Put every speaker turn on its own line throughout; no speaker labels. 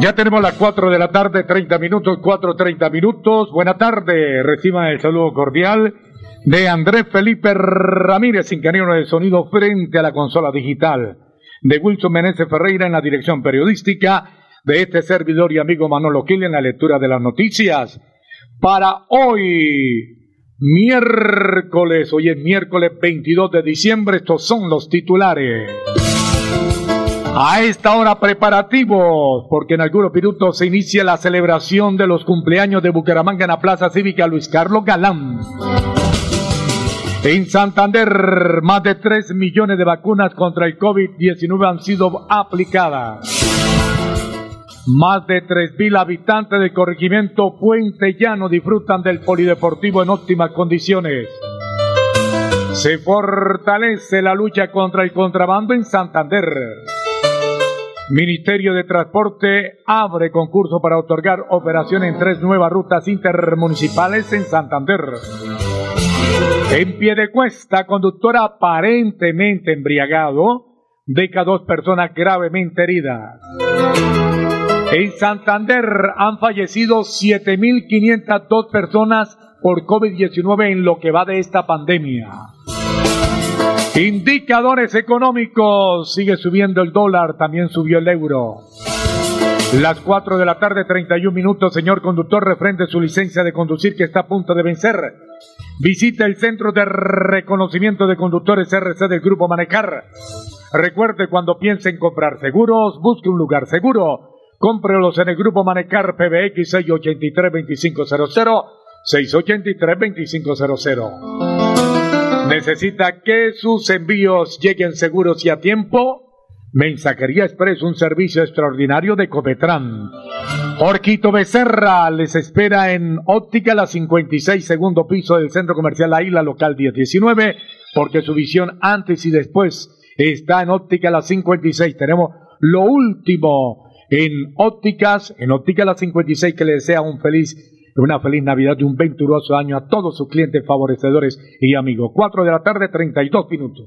Ya tenemos las 4 de la tarde, 30 minutos, 4.30 minutos. Buena tarde, reciban el saludo cordial de Andrés Felipe Ramírez, ingeniero de sonido frente a la consola digital, de Wilson Meneses Ferreira en la dirección periodística, de este servidor y amigo Manolo Gil en la lectura de las noticias. Para hoy, miércoles, hoy es miércoles 22 de diciembre, estos son los titulares. A esta hora preparativos, porque en algunos minutos se inicia la celebración de los cumpleaños de Bucaramanga en la Plaza Cívica Luis Carlos Galán. En Santander, más de 3 millones de vacunas contra el COVID-19 han sido aplicadas. Más de 3.000 habitantes del corregimiento Puente Llano disfrutan del polideportivo en óptimas condiciones. Se fortalece la lucha contra el contrabando en Santander. Ministerio de Transporte abre concurso para otorgar operación en tres nuevas rutas intermunicipales en Santander. En pie de cuesta, conductor aparentemente embriagado deja dos personas gravemente heridas. En Santander han fallecido 7.502 personas por COVID-19 en lo que va de esta pandemia. Indicadores económicos. Sigue subiendo el dólar, también subió el euro. Las 4 de la tarde, 31 minutos, señor conductor, refrende su licencia de conducir que está a punto de vencer. Visita el Centro de Reconocimiento de Conductores RC del Grupo Manecar. Recuerde, cuando piense en comprar seguros, busque un lugar seguro. Cómprelos en el Grupo Manecar PBX 683-2500, 683-2500. ¿Necesita que sus envíos lleguen seguros y a tiempo? Mensajería Express, un servicio extraordinario de Copetran. Orquito Becerra les espera en Óptica La 56, segundo piso del Centro Comercial La Isla, local 1019, porque su visión antes y después está en Óptica La 56. Tenemos lo último en ópticas, en Óptica La 56, que le desea un feliz una feliz Navidad y un venturoso año a todos sus clientes favorecedores y amigos. 4 de la tarde, 32 minutos.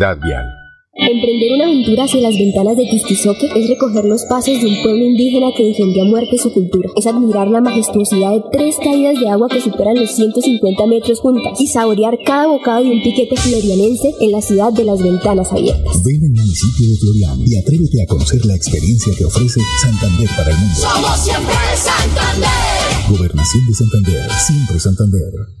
Vial.
Emprender una aventura hacia las ventanas de Tistizoque es recoger los pasos de un pueblo indígena que defendió a muerte su cultura. Es admirar la majestuosidad de tres caídas de agua que superan los 150 metros juntas y saborear cada bocado de un piquete florianense en la ciudad de las ventanas abiertas.
Ven al municipio de Florian y atrévete a conocer la experiencia que ofrece Santander para el mundo.
Somos siempre Santander.
Gobernación de Santander, siempre Santander.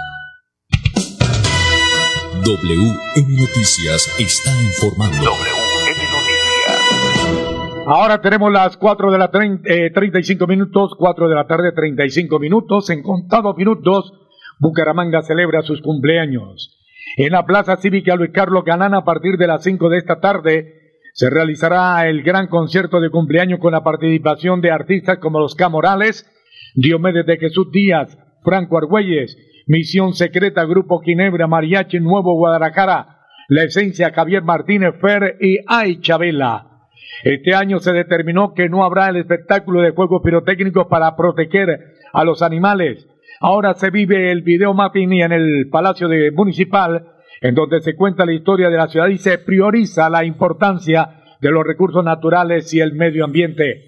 WM Noticias está informando.
WM Noticias.
Ahora tenemos las 4 de la eh, 35 minutos, 4 de la tarde 35 minutos. En contados minutos, Bucaramanga celebra sus cumpleaños. En la Plaza Cívica Luis Carlos Ganana, a partir de las 5 de esta tarde, se realizará el gran concierto de cumpleaños con la participación de artistas como los Camorales, Diomedes de Jesús Díaz, Franco Argüelles, Misión Secreta, Grupo Ginebra, Mariachi Nuevo Guadalajara, La Esencia, Javier Martínez Fer y Ay Chabela. Este año se determinó que no habrá el espectáculo de fuegos pirotécnicos para proteger a los animales. Ahora se vive el video mapping en el Palacio de Municipal, en donde se cuenta la historia de la ciudad y se prioriza la importancia de los recursos naturales y el medio ambiente.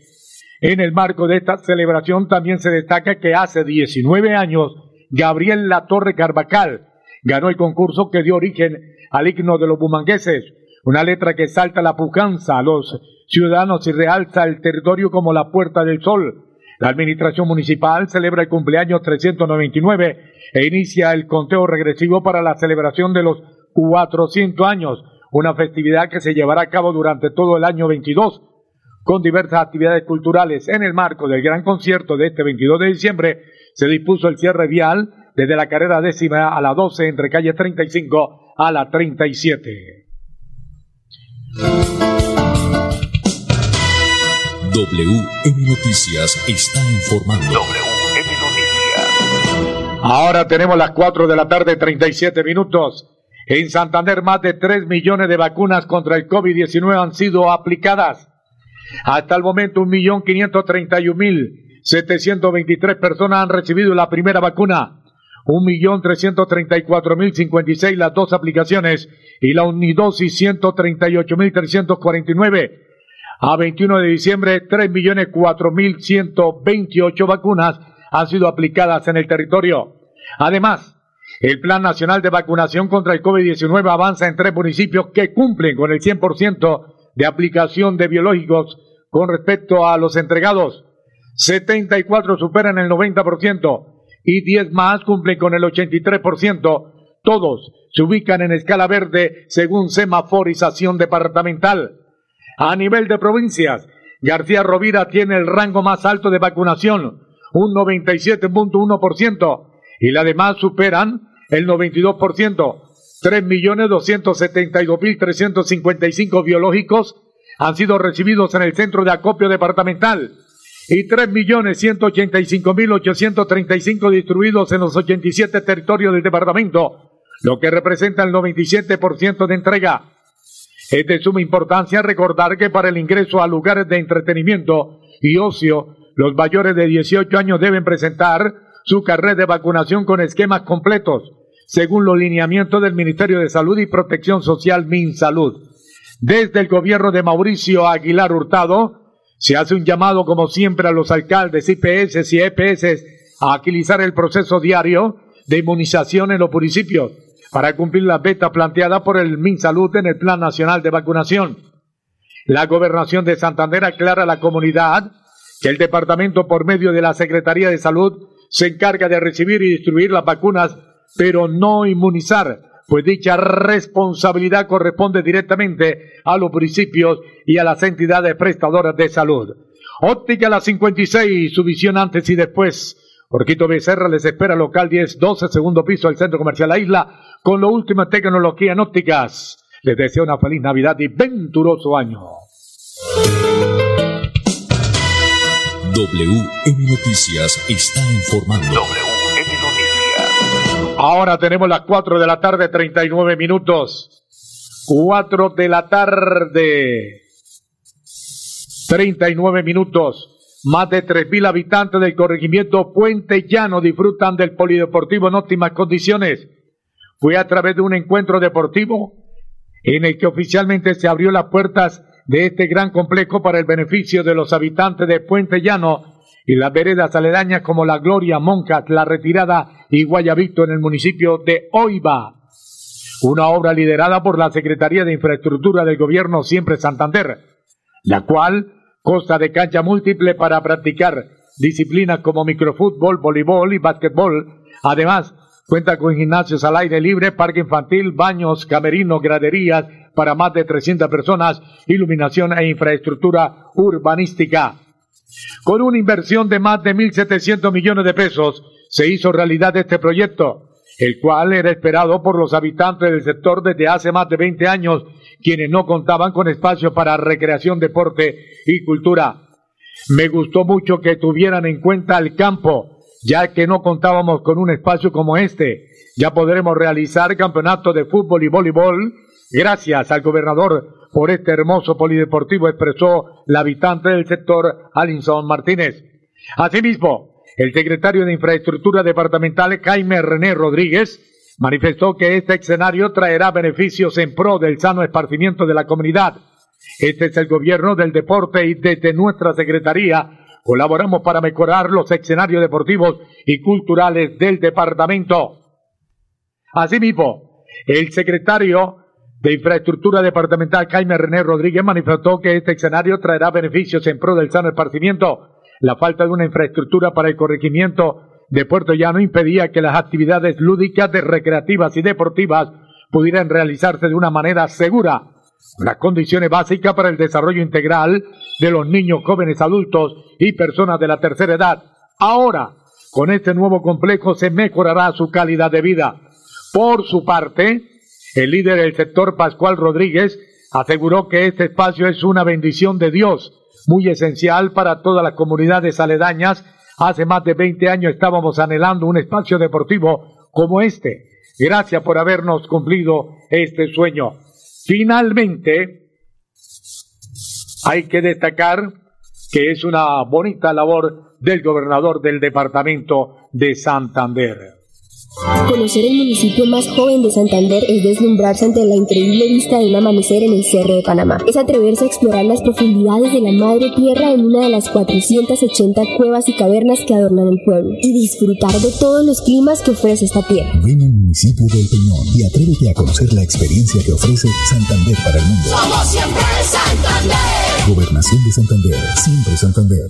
En el marco de esta celebración también se destaca que hace 19 años Gabriel Latorre Carvacal ganó el concurso que dio origen al himno de los bumangueses, una letra que salta la pujanza a los ciudadanos y realza el territorio como la puerta del sol. La administración municipal celebra el cumpleaños 399 e inicia el conteo regresivo para la celebración de los 400 años, una festividad que se llevará a cabo durante todo el año 22 con diversas actividades culturales. En el marco del gran concierto de este 22 de diciembre se dispuso el cierre vial desde la carrera décima a la 12 entre calle 35 a la 37.
WM Noticias está informando.
WM Noticias.
Ahora tenemos las 4 de la tarde, 37 minutos. En Santander, más de 3 millones de vacunas contra el COVID-19 han sido aplicadas. Hasta el momento, 1.531.723 personas han recibido la primera vacuna. 1.334.056 las dos aplicaciones y la unidosis 138.349. A 21 de diciembre, 3.004.128 vacunas han sido aplicadas en el territorio. Además, el Plan Nacional de Vacunación contra el COVID-19 avanza en tres municipios que cumplen con el 100% de aplicación de biológicos con respecto a los entregados. 74 superan el 90% y 10 más cumplen con el 83%. Todos se ubican en escala verde según semaforización departamental. A nivel de provincias, García Rovira tiene el rango más alto de vacunación, un 97.1%, y las demás superan el 92%. 3.272.355 biológicos han sido recibidos en el centro de acopio departamental y 3.185.835 distribuidos en los 87 territorios del departamento, lo que representa el 97% de entrega. Es de suma importancia recordar que para el ingreso a lugares de entretenimiento y ocio, los mayores de 18 años deben presentar su carnet de vacunación con esquemas completos, según los lineamientos del Ministerio de Salud y Protección Social MinSalud. Desde el gobierno de Mauricio Aguilar Hurtado, se hace un llamado, como siempre, a los alcaldes, IPS y EPS a agilizar el proceso diario de inmunización en los municipios para cumplir la beta planteada por el MinSalud en el Plan Nacional de Vacunación. La gobernación de Santander aclara a la comunidad que el departamento, por medio de la Secretaría de Salud, se encarga de recibir y distribuir las vacunas, pero no inmunizar, pues dicha responsabilidad corresponde directamente a los municipios y a las entidades prestadoras de salud. Óptica la 56, su visión antes y después. Orquito Becerra les espera local 10, 12, segundo piso del Centro Comercial La Isla, con la última tecnología en ópticas. Les deseo una feliz Navidad y venturoso año.
WM Noticias está informando.
Ahora tenemos las 4 de la tarde, 39 minutos. 4 de la tarde, 39 minutos. Más de 3.000 habitantes del corregimiento Puente Llano disfrutan del polideportivo en óptimas condiciones. Fue a través de un encuentro deportivo en el que oficialmente se abrió las puertas de este gran complejo para el beneficio de los habitantes de Puente Llano y las veredas aledañas como La Gloria, Moncas, La Retirada y Guayabito en el municipio de Oiva. Una obra liderada por la Secretaría de Infraestructura del Gobierno Siempre Santander, la cual consta de cancha múltiple para practicar disciplinas como microfútbol, voleibol y básquetbol. Además, cuenta con gimnasios al aire libre, parque infantil, baños, camerinos, graderías para más de 300 personas, iluminación e infraestructura urbanística. Con una inversión de más de 1.700 millones de pesos, se hizo realidad este proyecto, el cual era esperado por los habitantes del sector desde hace más de 20 años, quienes no contaban con espacio para recreación, deporte y cultura. Me gustó mucho que tuvieran en cuenta el campo, ya que no contábamos con un espacio como este. Ya podremos realizar campeonatos de fútbol y voleibol gracias al gobernador por este hermoso polideportivo, expresó la habitante del sector, Alinson Martínez. Asimismo, el secretario de Infraestructura Departamental, Jaime René Rodríguez, manifestó que este escenario traerá beneficios en pro del sano esparcimiento de la comunidad. Este es el gobierno del deporte y desde nuestra secretaría colaboramos para mejorar los escenarios deportivos y culturales del departamento. Asimismo, el secretario de Infraestructura Departamental Jaime René Rodríguez manifestó que este escenario traerá beneficios en pro del sano esparcimiento. La falta de una infraestructura para el corregimiento de Puerto Llano impedía que las actividades lúdicas, recreativas y deportivas pudieran realizarse de una manera segura. Las condiciones básicas para el desarrollo integral de los niños, jóvenes, adultos y personas de la tercera edad. Ahora, con este nuevo complejo se mejorará su calidad de vida. Por su parte, el líder del sector, Pascual Rodríguez, aseguró que este espacio es una bendición de Dios, muy esencial para todas las comunidades aledañas. Hace más de 20 años estábamos anhelando un espacio deportivo como este. Gracias por habernos cumplido este sueño. Finalmente, hay que destacar que es una bonita labor del gobernador del departamento de Santander.
Conocer el municipio más joven de Santander es deslumbrarse ante la increíble vista de un amanecer en el Cerro de Panamá. Es atreverse a explorar las profundidades de la madre tierra en una de las 480 cuevas y cavernas que adornan el pueblo y disfrutar de todos los climas que ofrece esta tierra.
Ven al municipio del Peñón y atrévete a conocer la experiencia que ofrece Santander para el mundo.
Somos siempre Santander.
Gobernación de Santander, siempre Santander.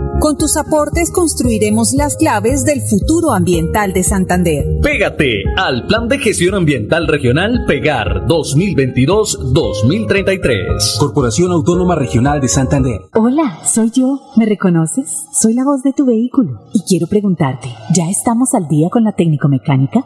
Con tus aportes construiremos las claves del futuro ambiental de Santander.
Pégate al Plan de Gestión Ambiental Regional Pegar 2022-2033.
Corporación Autónoma Regional de Santander.
Hola, soy yo. ¿Me reconoces? Soy la voz de tu vehículo. Y quiero preguntarte, ¿ya estamos al día con la técnico mecánica?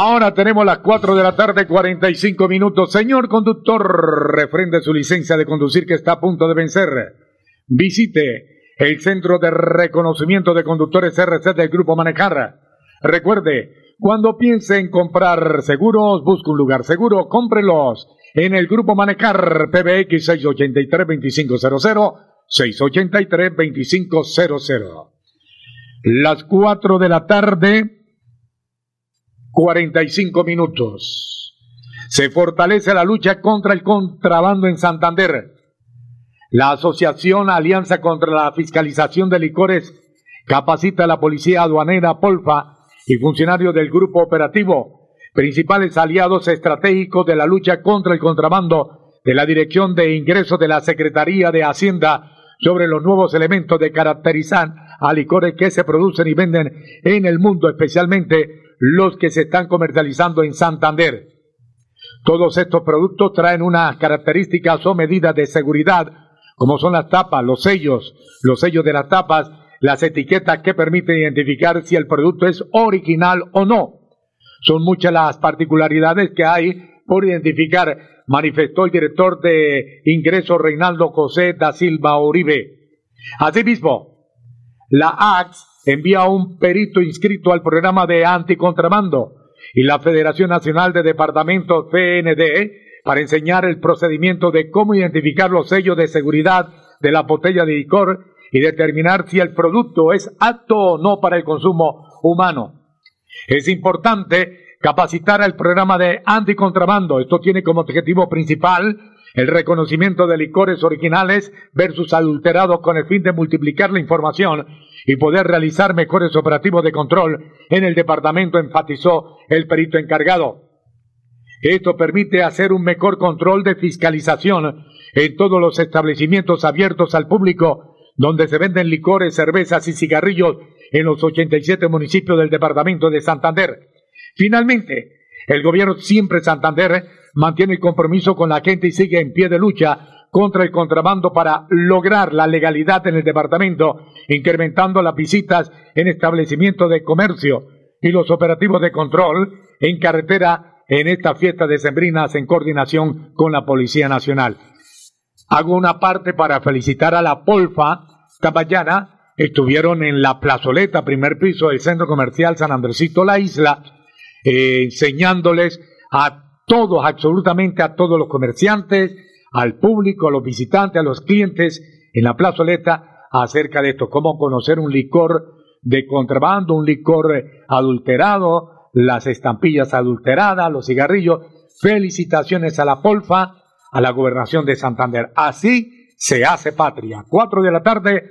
Ahora tenemos las 4 de la tarde, 45 minutos. Señor conductor, refrende su licencia de conducir que está a punto de vencer. Visite el Centro de Reconocimiento de Conductores RC del Grupo Manejar. Recuerde, cuando piense en comprar seguros, busque un lugar seguro, cómprelos en el Grupo Manejar PBX 683-2500, 683-2500. Las 4 de la tarde, 45 minutos. Se fortalece la lucha contra el contrabando en Santander. La Asociación Alianza contra la Fiscalización de Licores capacita a la Policía Aduanera Polfa y funcionarios del Grupo Operativo, principales aliados estratégicos de la lucha contra el contrabando de la Dirección de Ingresos de la Secretaría de Hacienda sobre los nuevos elementos de caracterizar a licores que se producen y venden en el mundo, especialmente los que se están comercializando en Santander. Todos estos productos traen unas características o medidas de seguridad, como son las tapas, los sellos, los sellos de las tapas, las etiquetas que permiten identificar si el producto es original o no. Son muchas las particularidades que hay por identificar, manifestó el director de ingreso Reinaldo José da Silva Uribe. Asimismo, la AX envía un perito inscrito al programa de anticontrabando y la Federación Nacional de Departamentos FND para enseñar el procedimiento de cómo identificar los sellos de seguridad de la botella de licor y determinar si el producto es apto o no para el consumo humano. Es importante capacitar al programa de anticontrabando. Esto tiene como objetivo principal el reconocimiento de licores originales versus adulterados con el fin de multiplicar la información y poder realizar mejores operativos de control en el departamento, enfatizó el perito encargado. Esto permite hacer un mejor control de fiscalización en todos los establecimientos abiertos al público donde se venden licores, cervezas y cigarrillos en los 87 municipios del departamento de Santander. Finalmente, el gobierno siempre Santander mantiene el compromiso con la gente y sigue en pie de lucha contra el contrabando para lograr la legalidad en el departamento, incrementando las visitas en establecimientos de comercio y los operativos de control en carretera en esta fiesta de sembrinas en coordinación con la Policía Nacional. Hago una parte para felicitar a la Polfa. Esta mañana estuvieron en la plazoleta, primer piso del centro comercial San Andresito La Isla, eh, enseñándoles a todos, absolutamente a todos los comerciantes, al público, a los visitantes, a los clientes en la plazoleta acerca de esto, cómo conocer un licor de contrabando, un licor adulterado, las estampillas adulteradas, los cigarrillos. Felicitaciones a la Polfa, a la gobernación de Santander. Así se hace patria. Cuatro de la tarde,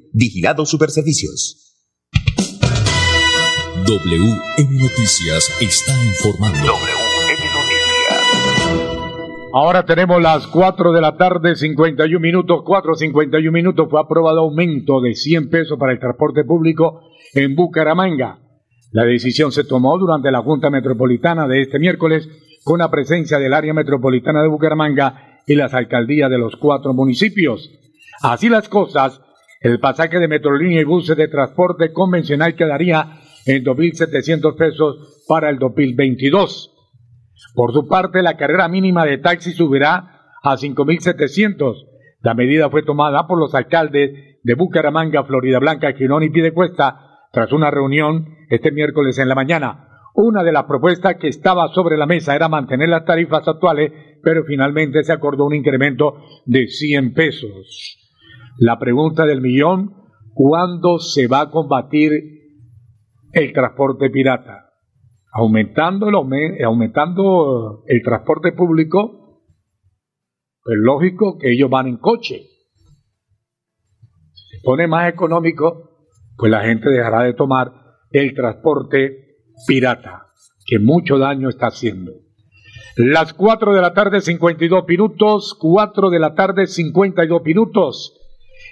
Vigilado Superservicios.
WM Noticias está informando.
Ahora tenemos las 4 de la tarde, 51 minutos, 4.51 minutos. Fue aprobado aumento de 100 pesos para el transporte público en Bucaramanga. La decisión se tomó durante la Junta Metropolitana de este miércoles con la presencia del área metropolitana de Bucaramanga y las alcaldías de los cuatro municipios. Así las cosas, el pasaje de Metrolínea y buses de transporte convencional quedaría en 2.700 pesos para el 2022. Por su parte, la carrera mínima de taxi subirá a 5.700. La medida fue tomada por los alcaldes de Bucaramanga, Florida Blanca, Girón y Piedecuesta tras una reunión este miércoles en la mañana. Una de las propuestas que estaba sobre la mesa era mantener las tarifas actuales, pero finalmente se acordó un incremento de 100 pesos. La pregunta del millón, ¿cuándo se va a combatir el transporte pirata? aumentando el, aume- aumentando el transporte público, pues lógico que ellos van en coche. Se pone más económico, pues la gente dejará de tomar el transporte pirata, que mucho daño está haciendo. Las 4 de la tarde, 52 minutos, 4 de la tarde, 52 minutos.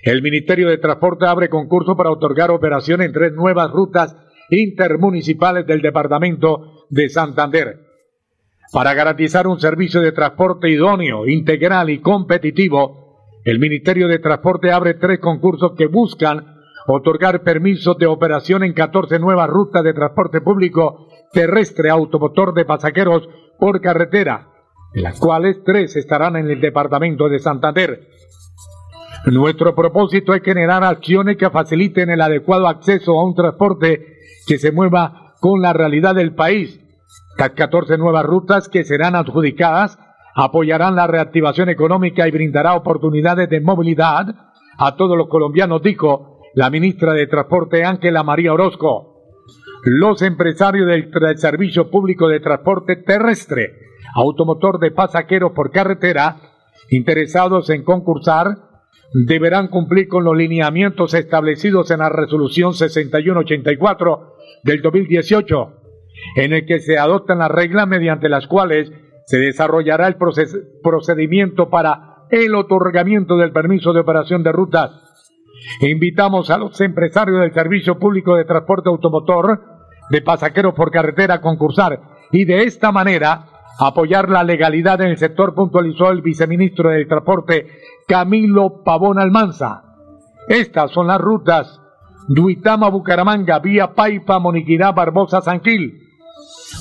El Ministerio de Transporte abre concurso para otorgar operación en tres nuevas rutas intermunicipales del departamento de Santander. Para garantizar un servicio de transporte idóneo, integral y competitivo, el Ministerio de Transporte abre tres concursos que buscan otorgar permisos de operación en 14 nuevas rutas de transporte público terrestre automotor de pasajeros por carretera, de las cuales tres estarán en el departamento de Santander. Nuestro propósito es generar acciones que faciliten el adecuado acceso a un transporte que se mueva con la realidad del país. Las 14 nuevas rutas que serán adjudicadas apoyarán la reactivación económica y brindará oportunidades de movilidad a todos los colombianos, dijo la ministra de Transporte Ángela María Orozco. Los empresarios del, Servicio Público de Transporte Terrestre, automotor de pasajeros por carretera, interesados en concursar, deberán cumplir con los lineamientos establecidos en la resolución 6184 del 2018, en el que se adoptan las reglas mediante las cuales se desarrollará el procedimiento para el otorgamiento del permiso de operación de rutas. Invitamos a los empresarios del Servicio Público de Transporte Automotor de pasajeros por carretera a concursar y de esta manera apoyar la legalidad en el sector, puntualizó el viceministro del Transporte Camilo Pavón Almanza. Estas son las rutas. Duitama Bucaramanga, vía Paipa, Moniquirá, Barbosa, San Gil,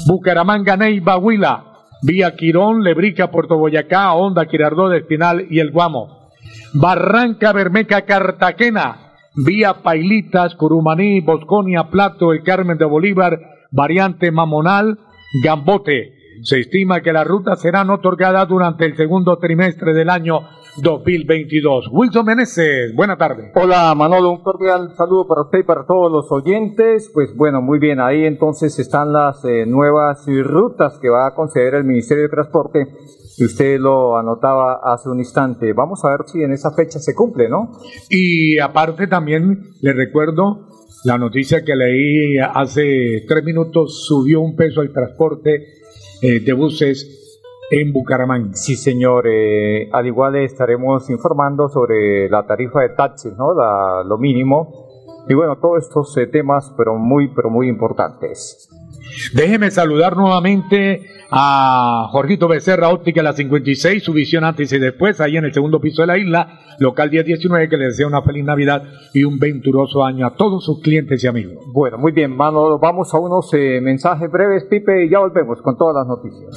Bucaramanga, Neiva, Huila, vía Quirón, Lebrica, Puerto Boyacá, Honda, Quirardó, Espinal y El Guamo. Barranca Bermeca Cartagena, vía Pailitas, Curumaní, Bosconia, Plato, El Carmen de Bolívar, variante Mamonal, Gambote, Se estima que las rutas serán otorgadas durante el segundo trimestre del año 2022. Wilson Meneses, buena tarde.
Hola Manolo, un cordial saludo para usted y para todos los oyentes. Pues bueno, muy bien, ahí entonces están las eh, nuevas rutas que va a conceder el Ministerio de Transporte. Usted lo anotaba hace un instante. Vamos a ver si en esa fecha se cumple, ¿no?
Y aparte también le recuerdo la noticia que leí hace tres minutos, subió un peso el transporte eh, de buses en Bucaramanga.
Sí, señor. Eh, al igual estaremos informando sobre la tarifa de taxis, ¿no? La- lo mínimo. Y bueno, todos estos eh, temas, pero muy, pero muy importantes.
Déjeme saludar nuevamente a Jorgito Becerra, óptica la 56, su visión antes y después, ahí en el segundo piso de la isla, local 1019, que le desea una feliz Navidad y un venturoso año a todos sus clientes y amigos.
Bueno, muy bien, Manolo. Vamos a unos eh, mensajes breves, Pipe, y ya volvemos con todas las noticias.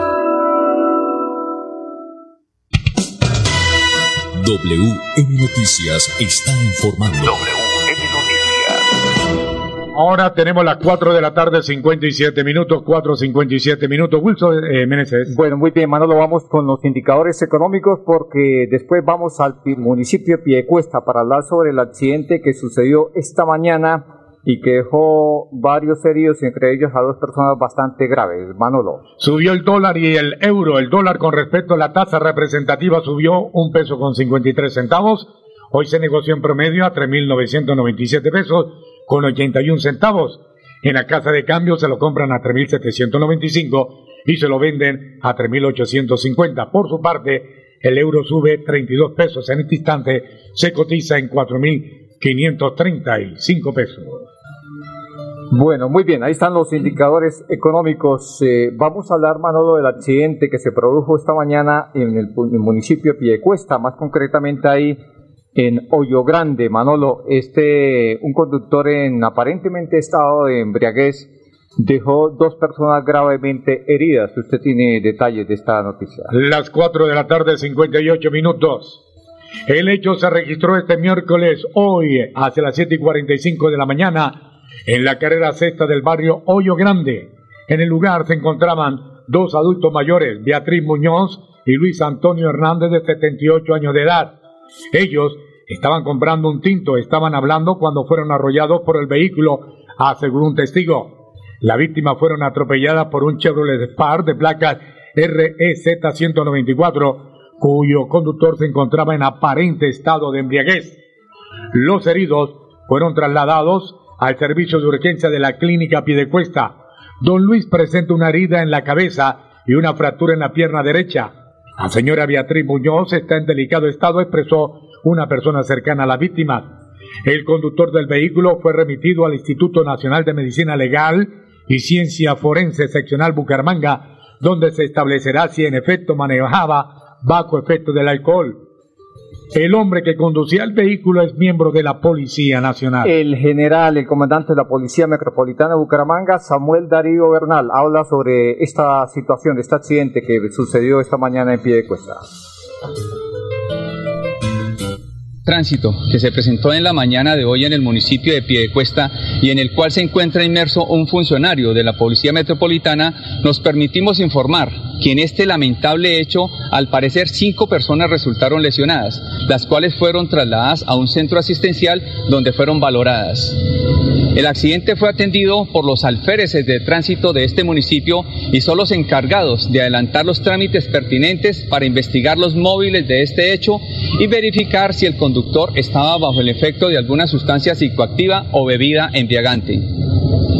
WM Noticias está informando.
Ahora tenemos las 4 de la tarde, 57 minutos, 4.57 minutos. Wilson eh, Meneses.
Bueno, muy bien, Manolo, vamos con los indicadores económicos porque después vamos al pi- municipio de Piedecuesta para hablar sobre el accidente que sucedió esta mañana y que dejó varios heridos, entre ellos a dos personas bastante graves. Manolo.
Subió el dólar y el euro. El dólar con respecto a la tasa representativa subió un peso con 53 centavos. Hoy se negoció en promedio a 3.997 pesos con 81 centavos. En la casa de cambio se lo compran a 3.795 y se lo venden a 3.850. Por su parte, el euro sube 32 pesos. En este instante se cotiza en 4.535 pesos.
Bueno, muy bien, ahí están los indicadores económicos. Eh, vamos a hablar, Manolo, del accidente que se produjo esta mañana en el, pu- el municipio de Piedecuesta, más concretamente ahí en Hoyo Grande. Manolo, este, un conductor en aparentemente estado de embriaguez dejó dos personas gravemente heridas. Usted tiene detalles de esta noticia.
Las 4 de la tarde, 58 minutos. El hecho se registró este miércoles, hoy, hacia las 7 y 45 de la mañana, en la carrera sexta del barrio Hoyo Grande. En el lugar se encontraban dos adultos mayores, Beatriz Muñoz y Luis Antonio Hernández, de 78 años de edad. Ellos estaban comprando un tinto, estaban hablando cuando fueron arrollados por el vehículo, aseguró un testigo. La víctima fueron atropelladas por un Chevrolet Spark de placas REZ 194, cuyo conductor se encontraba en aparente estado de embriaguez. Los heridos fueron trasladados al servicio de urgencia de la clínica Piedecuesta. Don Luis presenta una herida en la cabeza y una fractura en la pierna derecha. La señora Beatriz Muñoz está en delicado estado, expresó una persona cercana a la víctima. El conductor del vehículo fue remitido al Instituto Nacional de Medicina Legal y Ciencia Forense Seccional Bucaramanga, donde se establecerá si en efecto manejaba bajo efecto del alcohol. El hombre que conducía el vehículo es miembro de la Policía Nacional.
El general, el comandante de la Policía Metropolitana de Bucaramanga, Samuel Darío Bernal, habla sobre esta situación, de este accidente que sucedió esta mañana en Piedecuesta.
tránsito que se presentó en la mañana de hoy en el municipio de Piedecuesta y en el cual se encuentra inmerso un funcionario de la Policía Metropolitana, nos permitimos informar que en este lamentable hecho, al parecer cinco personas resultaron lesionadas, las cuales fueron trasladadas a un centro asistencial donde fueron valoradas. El accidente fue atendido por los alféreces de tránsito de este municipio y son los encargados de adelantar los trámites pertinentes para investigar los móviles de este hecho y verificar si el conductor estaba bajo el efecto de alguna sustancia psicoactiva o bebida embriagante.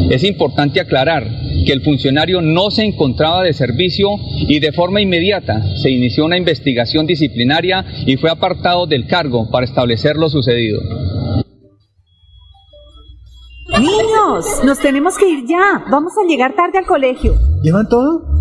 Es importante aclarar que el funcionario no se encontraba de servicio y de forma inmediata se inició una investigación disciplinaria y fue apartado del cargo para establecer lo sucedido.
Niños, nos tenemos que ir ya. Vamos a llegar tarde al colegio.
¿Llevan todo?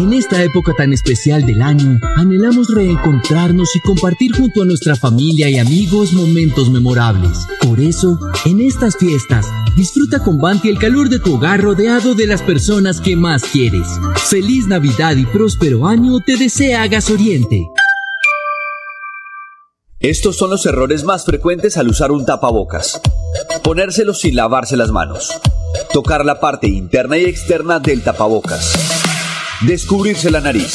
En esta época tan especial del año, anhelamos reencontrarnos y compartir junto a nuestra familia y amigos momentos memorables. Por eso, en estas fiestas, disfruta con Banti el calor de tu hogar rodeado de las personas que más quieres. Feliz Navidad y próspero año te desea Gas Oriente.
Estos son los errores más frecuentes al usar un tapabocas. Ponérselo sin lavarse las manos. Tocar la parte interna y externa del tapabocas. Descubrirse la nariz.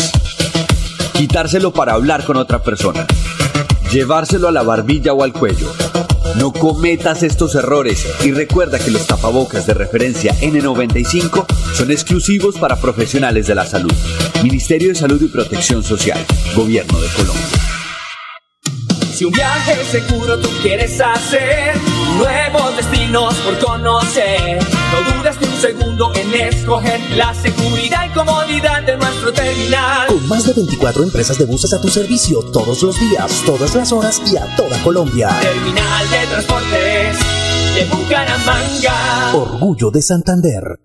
Quitárselo para hablar con otra persona. Llevárselo a la barbilla o al cuello. No cometas estos errores y recuerda que los tapabocas de referencia N95 son exclusivos para profesionales de la salud. Ministerio de Salud y Protección Social. Gobierno de Colombia.
Si un viaje seguro tú quieres hacer, nuevos destinos por conocer, no dudes ni un segundo en escoger la seguridad y comodidad de nuestro terminal.
Con más de 24 empresas de buses a tu servicio todos los días, todas las horas y a toda Colombia.
Terminal de transportes de Bucaramanga.
Orgullo de Santander.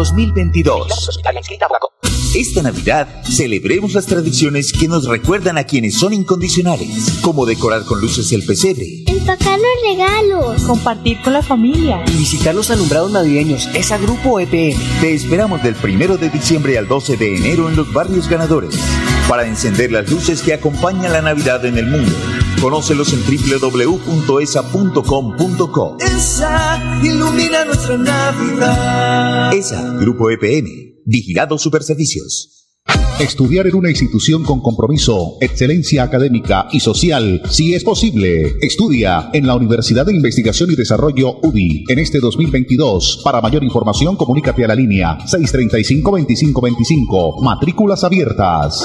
2022. Esta Navidad celebremos las tradiciones que nos recuerdan a quienes son incondicionales, como decorar con luces el pesebre,
Empacar los regalos.
Compartir con la familia.
Y visitar los alumbrados navideños, esa grupo EPM.
Te esperamos del 1 de diciembre al 12 de enero en los barrios ganadores para encender las luces que acompañan la Navidad en el mundo. Conócelos en www.esa.com.co.
Esa ilumina nuestra Navidad.
ESA, Grupo EPM, Vigilado Superservicios.
Estudiar en una institución con compromiso, excelencia académica y social, si es posible. Estudia en la Universidad de Investigación y Desarrollo UDI en este 2022. Para mayor información, comunícate a la línea 635-2525. Matrículas abiertas.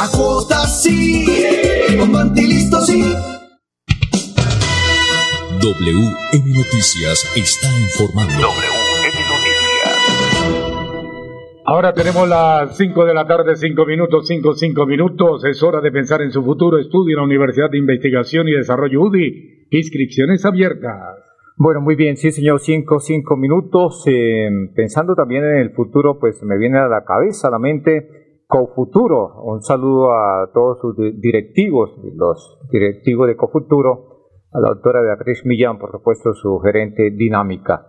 A cuotas sí, con listo sí.
WM Noticias está informando.
Ahora tenemos las 5 de la tarde, 5 minutos, 5, 5 minutos. Es hora de pensar en su futuro. Estudio en la Universidad de Investigación y Desarrollo UDI. Inscripciones abiertas.
Bueno, muy bien, sí, señor, cinco, cinco minutos. Eh, pensando también en el futuro, pues me viene a la cabeza, a la mente, Cofuturo. Un saludo a todos sus di- directivos, los directivos de Cofuturo, a la doctora Beatriz Millán, por supuesto, su gerente dinámica.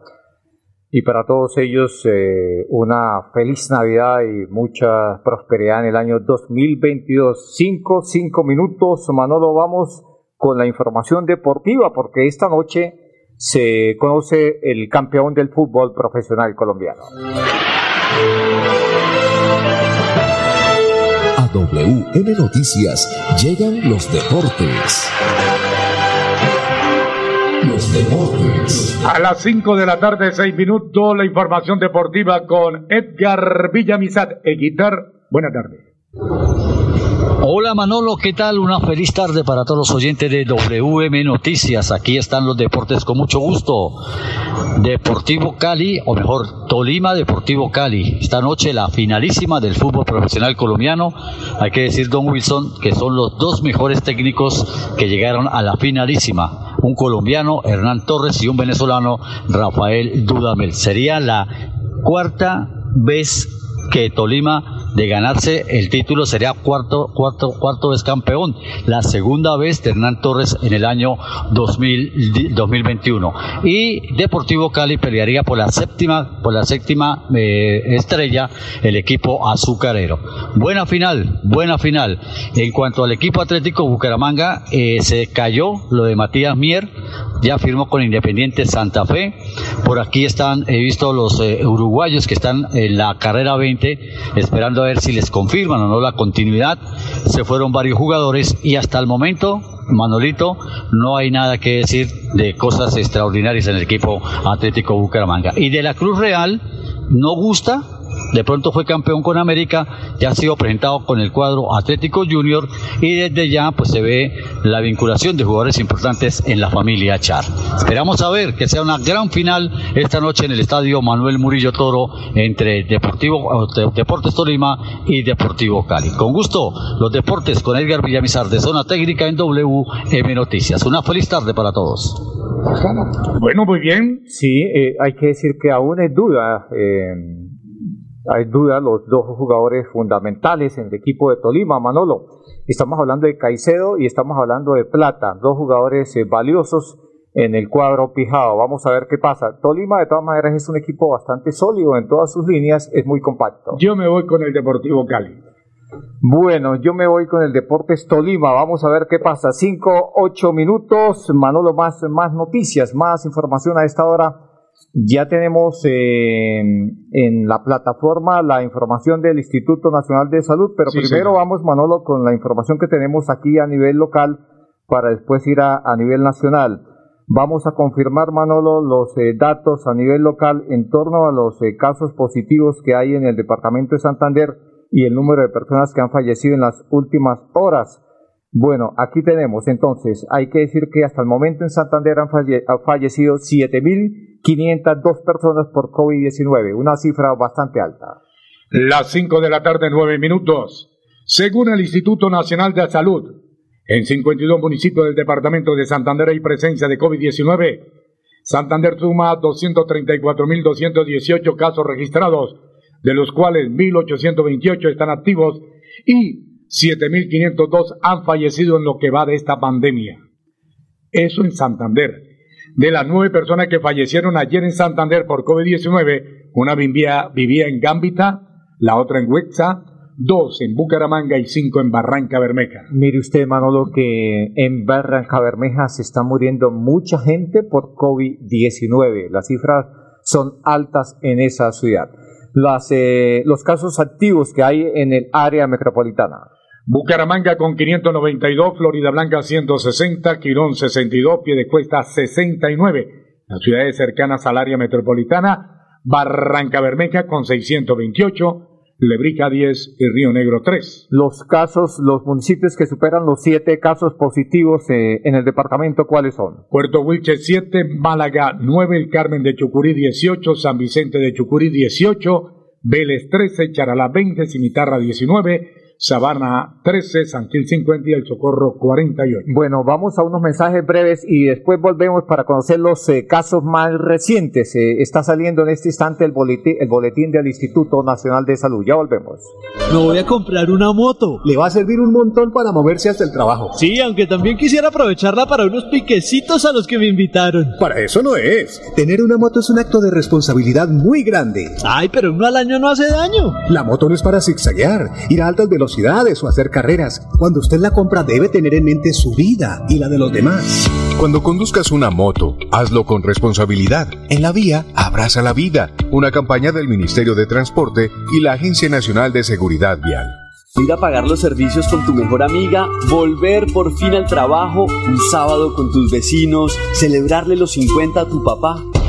Y para todos ellos, eh, una feliz Navidad y mucha prosperidad en el año 2022. Cinco, cinco minutos, Manolo, vamos con la información deportiva, porque esta noche se conoce el campeón del fútbol profesional colombiano.
A WM Noticias llegan los deportes. Los deportes.
A las 5 de la tarde, 6 minutos, la información deportiva con Edgar Villamizar. Eguitar, buena tarde.
Hola Manolo, ¿qué tal? Una feliz tarde para todos los oyentes de WM Noticias. Aquí están los deportes con mucho gusto. Deportivo Cali, o mejor, Tolima Deportivo Cali. Esta noche la finalísima del fútbol profesional colombiano. Hay que decir, Don Wilson, que son los dos mejores técnicos que llegaron a la finalísima. Un colombiano, Hernán Torres, y un venezolano, Rafael Dudamel. Sería la cuarta vez que Tolima de ganarse el título sería cuarto, cuarto, cuarto vez campeón. La segunda vez de Hernán Torres en el año 2000 2021. Y Deportivo Cali pelearía por la séptima, por la séptima eh, estrella el equipo azucarero. Buena final, buena final. En cuanto al equipo Atlético Bucaramanga, eh, se cayó lo de Matías Mier, ya firmó con Independiente Santa Fe. Por aquí están, he visto los eh, uruguayos que están en la carrera 20, esperando ver si les confirman o no la continuidad. Se fueron varios jugadores y hasta el momento, Manolito, no hay nada que decir de cosas extraordinarias en el equipo Atlético Bucaramanga. Y de la Cruz Real, no gusta. De pronto fue campeón con América, ya ha sido presentado con el cuadro Atlético Junior y desde ya pues se ve la vinculación de jugadores importantes en la familia Char. Esperamos a ver que sea una gran final esta noche en el estadio Manuel Murillo Toro entre Deportivo Deportes Tolima y Deportivo Cali. Con gusto, los deportes con Edgar Villamizar de Zona Técnica en WM Noticias. Una feliz tarde para todos.
Bueno, muy bien.
Sí, eh, hay que decir que aún hay duda, eh, hay duda los dos jugadores fundamentales en el equipo de Tolima, Manolo. Estamos hablando de Caicedo y estamos hablando de Plata, dos jugadores eh, valiosos en el cuadro pijado. Vamos a ver qué pasa. Tolima, de todas maneras, es un equipo bastante sólido en todas sus líneas, es muy compacto.
Yo me voy con el Deportivo Cali.
Bueno, yo me voy con el Deportes Tolima. Vamos a ver qué pasa. Cinco, ocho minutos. Manolo, más, más noticias, más información a esta hora. Ya tenemos eh, en la plataforma la información del Instituto Nacional de Salud, pero
Sí,
primero
señor.
vamos, Manolo, con la información que tenemos aquí a nivel local para después ir a, a nivel nacional. Vamos a confirmar, Manolo, los eh, datos a nivel local en torno a los eh, casos positivos que hay en el departamento de Santander y el número de personas que han fallecido en las últimas horas. Bueno, aquí tenemos entonces, hay que decir que hasta el momento en Santander han, falle- han fallecido 7.502 personas por COVID-19, una cifra bastante alta.
Las 5 de la tarde, 9 minutos. Según el Instituto Nacional de Salud, en 52 municipios del departamento de Santander hay presencia de COVID-19. Santander suma 234.218 casos registrados, de los cuales 1.828 están activos y 7.502 han fallecido en lo que va de esta pandemia. Eso en Santander. De las nueve personas que fallecieron ayer en Santander por COVID-19, una vivía, vivía en Gambita, la otra en Huexa, dos en Bucaramanga y cinco en Barranca Bermeja.
Mire usted, Manolo, que en Barranca Bermeja se está muriendo mucha gente por COVID-19. Las cifras son altas en esa ciudad. Eh, los casos activos que hay en el área metropolitana.
Bucaramanga con 592, Florida Blanca 160, Quirón 62, Piedecuesta 69. Las ciudades cercanas al área metropolitana, Barranca Bermeja con 628, Lebrica 10 y Río Negro 3.
Los casos, los municipios que superan los siete casos positivos eh, en el departamento, ¿cuáles son?
Puerto Wilches 7, Málaga 9, El Carmen de Chucurí 18, San Vicente de Chucurí 18, Vélez 13, Charalá 20, Cimitarra 19, Sabana 13, San Gil 50 y El Socorro 48.
Bueno, vamos a unos mensajes breves y después volvemos para conocer los eh, casos más recientes. Eh, está saliendo en este instante el boletín, el boletín del Instituto Nacional de Salud. Ya volvemos.
Me voy a comprar una moto.
Le va a servir un montón para moverse hasta el trabajo.
Sí, aunque también quisiera aprovecharla para unos piquecitos a los que me invitaron.
Para eso no es. Tener una moto es un acto de responsabilidad muy grande.
Ay, pero uno al año no hace daño.
La moto no es para zigzaguear, ir a altas velocidades o hacer carreras. Cuando usted la compra debe tener en mente su vida y la de los demás.
Cuando conduzcas una moto, hazlo con responsabilidad. En la vía, abraza la vida. Una campaña del Ministerio de Transporte y la Agencia Nacional de Seguridad Vial.
Ir a pagar los servicios con tu mejor amiga, volver por fin al trabajo, un sábado con tus vecinos, celebrarle los 50 a tu papá.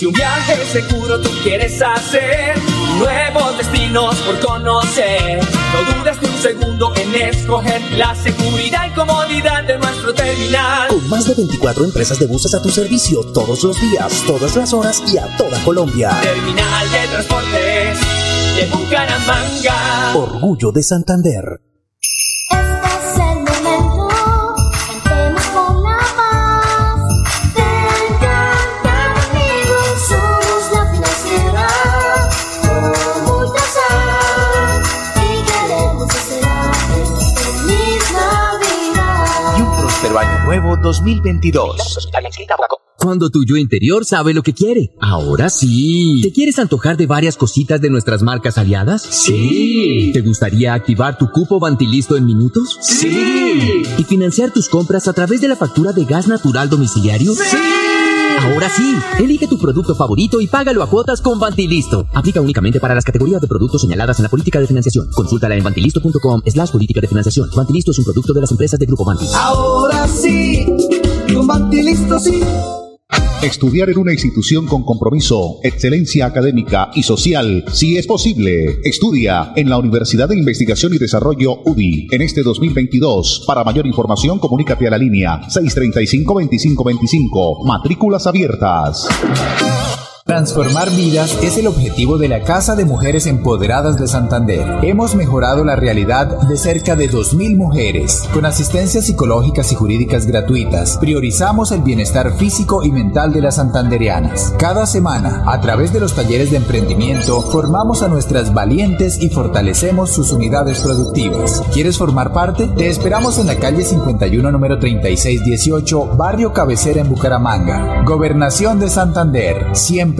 Si un viaje seguro tú quieres hacer, nuevos destinos por conocer, no dudes ni un segundo en escoger la seguridad y comodidad de nuestro terminal.
Con más de 24 empresas de buses a tu servicio todos los días, todas las horas y a toda Colombia.
Terminal de transportes de Bucaramanga.
Orgullo de Santander.
Nuevo 2022.
Cuando tu yo interior sabe lo que quiere. Ahora sí. ¿Te quieres antojar de varias cositas de nuestras marcas aliadas?
Sí.
¿Te gustaría activar tu cupo Vantilisto en minutos?
Sí.
¿Y financiar tus compras a través de la factura de gas natural domiciliario?
Sí.
Ahora sí, elige tu producto favorito y págalo a cuotas con Vantilisto. Aplica únicamente para las categorías de productos señaladas en la política de financiación. Consúltala en vantilisto.com slash política de financiación. Vantilisto es un producto de las empresas de Grupo Vanti.
Ahora sí, con Vantilisto sí.
Estudiar en una institución con compromiso, excelencia académica y social, si es posible. Estudia en la Universidad de Investigación y Desarrollo UDI en este 2022. Para mayor información, comunícate a la línea 635-2525. Matrículas abiertas.
Transformar vidas es el objetivo de la Casa de Mujeres Empoderadas de Santander. Hemos mejorado la realidad de cerca de 2.000 mujeres. Con asistencias psicológicas y jurídicas gratuitas, priorizamos el bienestar físico y mental de las santanderianas. Cada semana, a través de los talleres de emprendimiento, formamos a nuestras valientes y fortalecemos sus unidades productivas. ¿Quieres formar parte? Te esperamos en la calle 51, número 3618, Barrio Cabecera en Bucaramanga. Gobernación de Santander. Siempre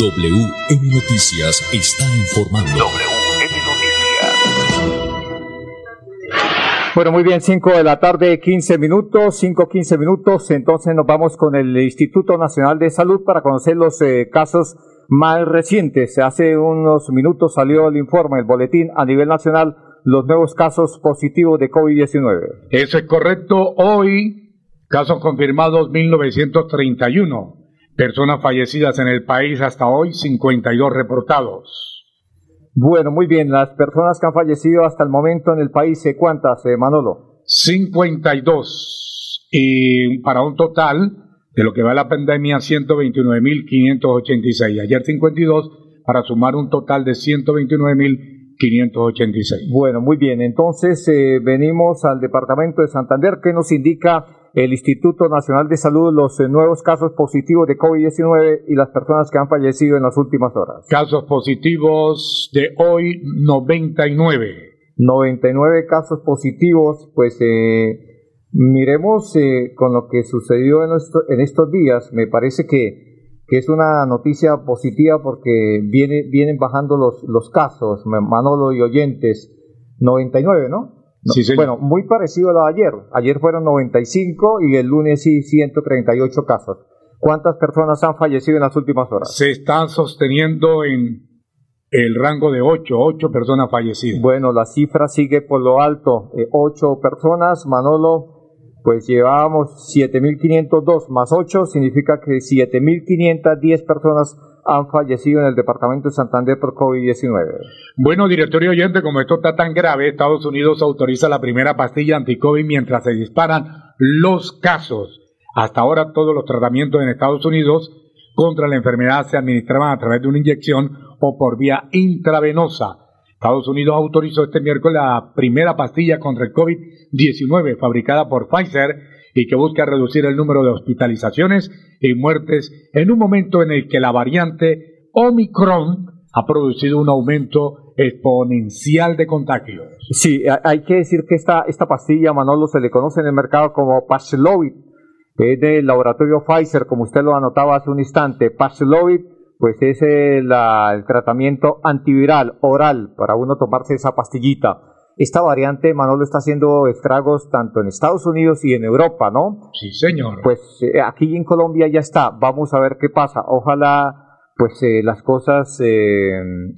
WM Noticias está informando.
Bueno, muy bien, 5 de la tarde, 15 minutos, 5, 15 minutos. Entonces nos vamos con el Instituto Nacional de Salud para conocer los eh, casos más recientes. Hace unos minutos salió el informe, el boletín a nivel nacional, los nuevos casos positivos de COVID-19.
Eso es correcto. Hoy, casos confirmados 1931. Personas fallecidas en el país hasta hoy, 52 reportados.
Bueno, muy bien, las personas que han fallecido hasta el momento en el país, ¿eh, ¿cuántas, eh, Manolo?
52. Y para un total de lo que va la pandemia, 129.586. Ayer 52 para sumar un total de 129.586.
Bueno, muy bien, entonces eh, venimos al departamento de Santander que nos indica el Instituto Nacional de Salud los eh, nuevos casos positivos de COVID-19 y las personas que han fallecido en las últimas horas.
Casos positivos de hoy, 99.
99 casos positivos, pues eh, miremos eh, con lo que sucedió en, esto- en estos días, me parece que, que es una noticia positiva porque viene, vienen bajando los, los casos, Ma- Manolo y oyentes, 99, ¿no? No,
Sí, señor.
Bueno, muy parecido a lo de ayer. Ayer fueron 95 y el lunes sí 138 casos. ¿Cuántas personas han fallecido en las últimas horas?
Se está sosteniendo en el rango de 8, 8 personas fallecidas.
Bueno, la cifra sigue por lo alto. Eh, ocho personas, Manolo, pues llevábamos 7.502 más 8, significa que 7.510 personas han fallecido en el departamento de Santander por COVID-19.
Bueno, directorio oyente, como esto está tan grave, Estados Unidos autoriza la primera pastilla anti-COVID mientras se disparan los casos. Hasta ahora todos los tratamientos en Estados Unidos contra la enfermedad se administraban a través de una inyección o por vía intravenosa. Estados Unidos autorizó este miércoles la primera pastilla contra el COVID-19 fabricada por Pfizer y que busca reducir el número de hospitalizaciones y muertes en un momento en el que la variante Omicron ha producido un aumento exponencial de contagios.
Sí, ha- hay que decir que esta, esta pastilla, Manolo, se le conoce en el mercado como Paxlovid, es del laboratorio Pfizer, como usted lo anotaba hace un instante. Paxlovid, pues es el, el tratamiento antiviral oral para uno tomarse esa pastillita. Esta variante, Manolo, está haciendo estragos tanto en Estados Unidos y en Europa, ¿no?
Sí, señor.
Pues eh, aquí en Colombia ya está. Vamos a ver qué pasa. Ojalá, pues eh, las cosas eh,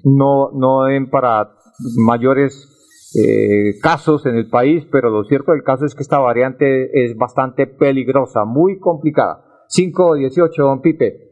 no, no den para mayores eh, casos en el país, pero lo cierto del caso es que esta variante es bastante peligrosa, muy complicada. 5-18, don Pipe.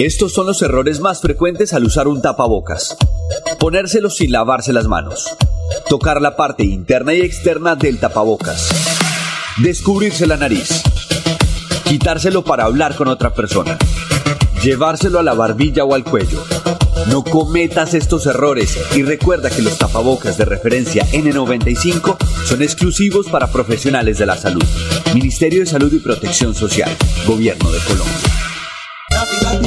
Estos son los errores más frecuentes al usar un tapabocas. Ponérselo sin lavarse las manos. Tocar la parte interna y externa del tapabocas. Descubrirse la nariz. Quitárselo para hablar con otra persona. Llevárselo a la barbilla o al cuello. No cometas estos errores y recuerda que los tapabocas de referencia N95 son exclusivos para profesionales de la salud. Ministerio de Salud y Protección Social. Gobierno de Colombia.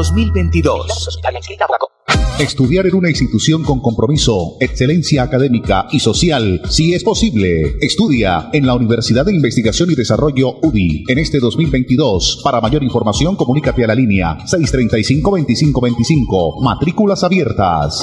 2022.
Estudiar en una institución con compromiso, excelencia académica y social, si es posible. Estudia en la Universidad de Investigación y Desarrollo UDI en este 2022. Para mayor información, comunícate a la línea 635-2525. Matrículas abiertas.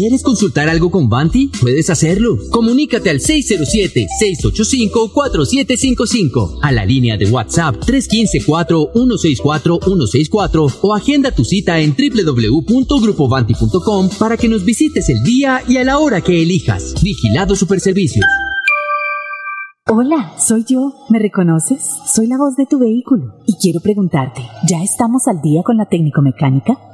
¿Quieres consultar algo con Banti? Puedes hacerlo. Comunícate al 607-685-4755, a la línea de WhatsApp 315-4164-164 o agenda tu cita en www.grupovanti.com para que nos visites el día y a la hora que elijas. Vigilado Superservicios.
Hola, soy yo. ¿Me reconoces? Soy la voz de tu vehículo. Y quiero preguntarte, ¿ya estamos al día con la técnico-mecánica?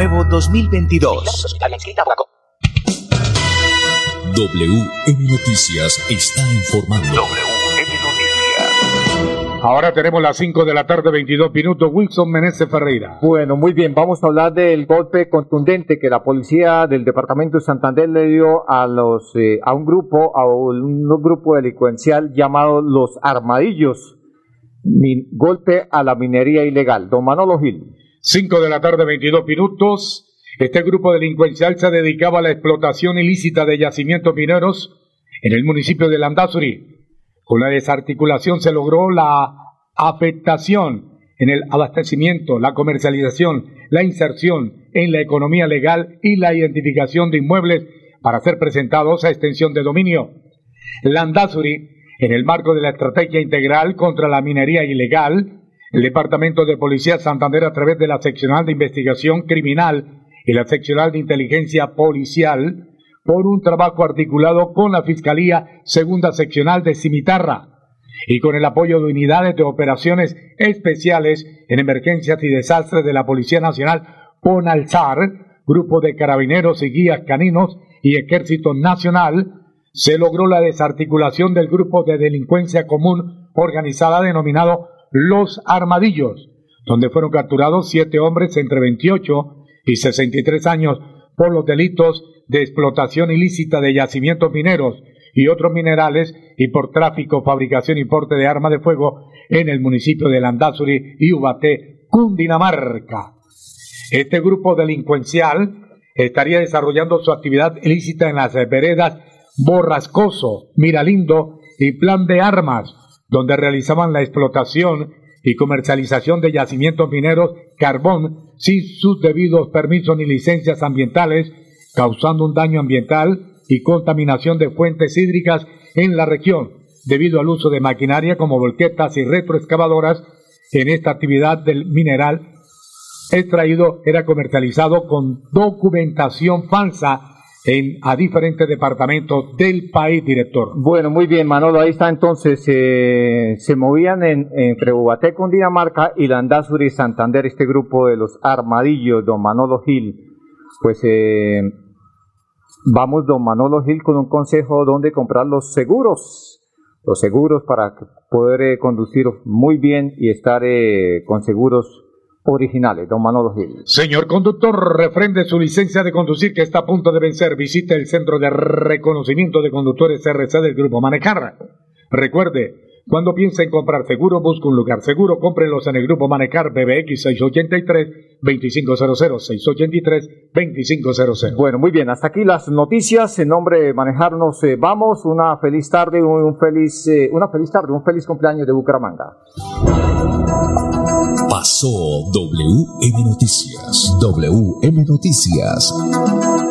Nuevo 2022.
WM Noticias está informando.
Ahora tenemos las 5 de la tarde, 22 minutos. Wilson Meneses Ferreira.
Bueno, muy bien, vamos a hablar del golpe contundente que la policía del departamento de Santander le dio a los eh, a un grupo, a un, grupo delincuencial llamado Los Armadillos. Mi- golpe a la minería ilegal. Don Manolo Gil.
5 de la tarde, 22 minutos. Este grupo delincuencial se dedicaba a la explotación ilícita de yacimientos mineros en el municipio de Landazuri. Con la desarticulación se logró la afectación en el abastecimiento, la comercialización, la inserción en la economía legal y la identificación de inmuebles para ser presentados a extensión de dominio. Landazuri, en el marco de la estrategia integral contra la minería ilegal, el Departamento de Policía Santander a través de la Seccional de Investigación Criminal y la Seccional de Inteligencia Policial, por un trabajo articulado con la Fiscalía Segunda Seccional de Cimitarra y con el apoyo de unidades de operaciones especiales en emergencias y desastres de la Policía Nacional PONALSAR, Grupo de Carabineros y Guías Caninos y Ejército Nacional, se logró la desarticulación del grupo de delincuencia común organizada denominado Los Armadillos, donde fueron capturados siete hombres entre 28 y 63 años por los delitos de explotación ilícita de yacimientos mineros y otros minerales y por tráfico, fabricación y porte de armas de fuego en el municipio de Landazuri y Ubaté, Cundinamarca. Este grupo delincuencial estaría desarrollando su actividad ilícita en las veredas Borrascoso, Miralindo y Plan de Armas, donde realizaban la explotación y comercialización de yacimientos mineros carbón sin sus debidos permisos ni licencias ambientales, causando un daño ambiental y contaminación de fuentes hídricas en la región, debido al uso de maquinaria como volquetas y retroexcavadoras en esta actividad del mineral. Extraído era comercializado con documentación falsa en, a diferentes departamentos del país, director.
Bueno, muy bien, Manolo, ahí está entonces, eh, se movían en, entre Ubaté, Dinamarca y Landazuri y Santander, este grupo de los armadillos, don Manolo Gil. Pues eh, vamos, don Manolo Gil, con un consejo donde comprar los seguros, los seguros para poder eh, conducir muy bien y estar eh, con seguros originales, don Manolo Gil.
Señor conductor, refrende su licencia de conducir que está a punto de vencer. Visite el Centro de Reconocimiento de Conductores RC del Grupo Manecar. Recuerde, cuando piensa en comprar seguro, busque un lugar seguro. Cómprelos en el Grupo Manecar BBX 683-2500, 683-2500.
Bueno, muy bien, hasta aquí las noticias. En nombre de Manejarnos eh, Vamos, una feliz tarde, un, un feliz, eh, una feliz tarde, un feliz cumpleaños de Bucaramanga.
Pasó WM Noticias. WM Noticias.